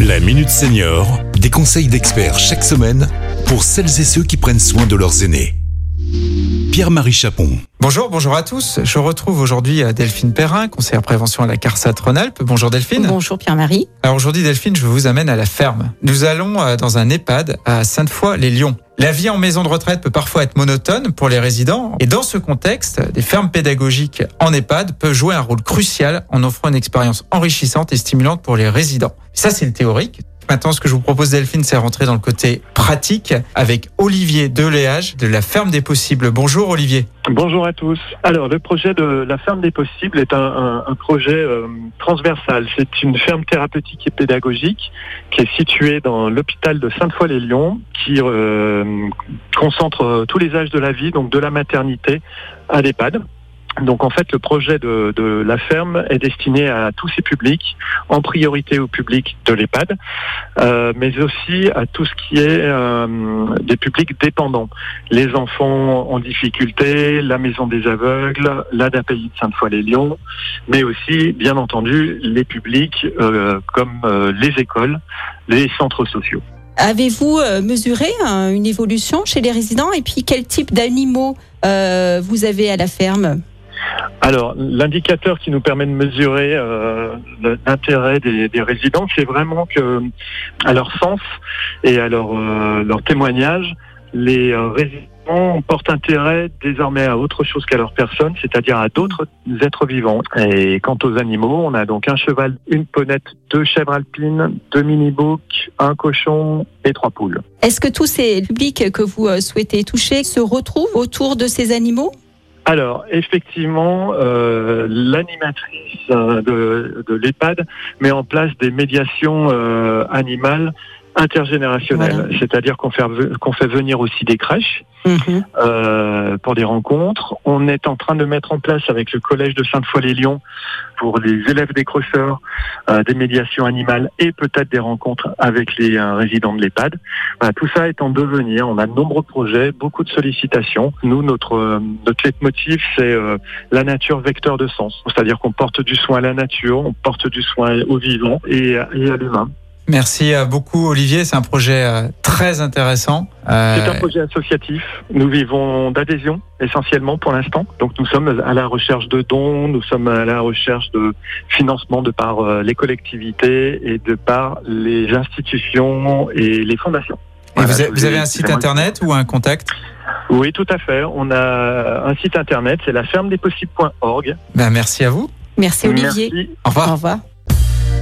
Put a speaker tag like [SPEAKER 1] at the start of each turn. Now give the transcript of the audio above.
[SPEAKER 1] La Minute Senior, des conseils d'experts chaque semaine pour celles et ceux qui prennent soin de leurs aînés. Pierre-Marie Chapon.
[SPEAKER 2] Bonjour, bonjour à tous. Je retrouve aujourd'hui euh, Delphine Perrin, conseillère prévention à la CARSAT Rhône-Alpes. Bonjour Delphine.
[SPEAKER 3] Bonjour Pierre-Marie.
[SPEAKER 2] Alors aujourd'hui Delphine, je vous amène à la ferme. Nous allons euh, dans un EHPAD à Sainte-Foy-les-Lyons. La vie en maison de retraite peut parfois être monotone pour les résidents et dans ce contexte, des fermes pédagogiques en EHPAD peuvent jouer un rôle crucial en offrant une expérience enrichissante et stimulante pour les résidents. Ça c'est le théorique. Maintenant, ce que je vous propose, Delphine, c'est rentrer dans le côté pratique avec Olivier Deléage de la Ferme des Possibles. Bonjour Olivier.
[SPEAKER 4] Bonjour à tous. Alors, le projet de la Ferme des Possibles est un, projet euh, transversal. C'est une ferme thérapeutique et pédagogique qui est située dans l'hôpital de Sainte-Foy-les-Lyons, qui euh, concentre tous les âges de la vie, donc de la maternité à l'EHPAD. Donc en fait, le projet de, de, la ferme est destiné à tous ces publics, en priorité au public de l'EHPAD, euh, mais aussi à tout ce qui est euh, des publics dépendants, les enfants en difficulté, la maison des aveugles, l'ADAPI de Sainte-Foy-les-Lyons, mais aussi, bien entendu, les publics euh, comme euh, les écoles, les centres sociaux.
[SPEAKER 3] Avez-vous euh, mesuré hein, une évolution chez les résidents? Et puis quel type d'animaux euh, vous avez à la ferme?
[SPEAKER 4] Alors, l'indicateur qui nous permet de mesurer euh, l'intérêt des, résidents, c'est vraiment que, à leur sens et à leur, euh, témoignage, les euh, résidents portent intérêt désormais à autre chose qu'à leur personne, c'est-à-dire à, d'autres êtres vivants. Et quant aux animaux, on a donc un cheval, une ponette, deux chèvres alpines, deux mini-boucs, un cochon et trois poules.
[SPEAKER 3] Est-ce que tous ces publics que vous souhaitez toucher se retrouvent autour de ces animaux?
[SPEAKER 4] Alors, effectivement, euh, l'animatrice euh, de, l'EHPAD met en place des médiations euh, animales intergénérationnelles. Voilà. C'est-à-dire qu'on fait, qu'on fait venir aussi des crèches mmh. euh, pour des rencontres. On est en train de mettre en place avec le collège de Sainte-Foy-les-Lyons pour les élèves décrocheurs euh, des médiations animales et peut-être des rencontres avec les euh, résidents de l'EHPAD. Voilà, tout ça est en devenir. On a de nombreux projets, beaucoup de sollicitations. Nous, notre euh, notre leitmotiv, c'est euh, la nature vecteur de sens. C'est-à-dire qu'on porte du soin à la nature, on porte du soin au vivant et, et à l'humain.
[SPEAKER 2] Merci beaucoup Olivier, c'est un projet très intéressant.
[SPEAKER 4] Euh... C'est un projet associatif. Nous vivons d'adhésion essentiellement pour l'instant. Donc nous sommes à la recherche de dons, nous sommes à la recherche de financement de par euh, les collectivités et de par les institutions et les fondations.
[SPEAKER 2] Et voilà, vous, avez, vous avez un site internet ou un contact?
[SPEAKER 4] Oui, tout à fait. On a un site internet, c'est la ferme des possibles.org.
[SPEAKER 2] Ben, merci à vous.
[SPEAKER 3] Merci Olivier.
[SPEAKER 4] Merci.
[SPEAKER 2] Au revoir.
[SPEAKER 3] Au revoir.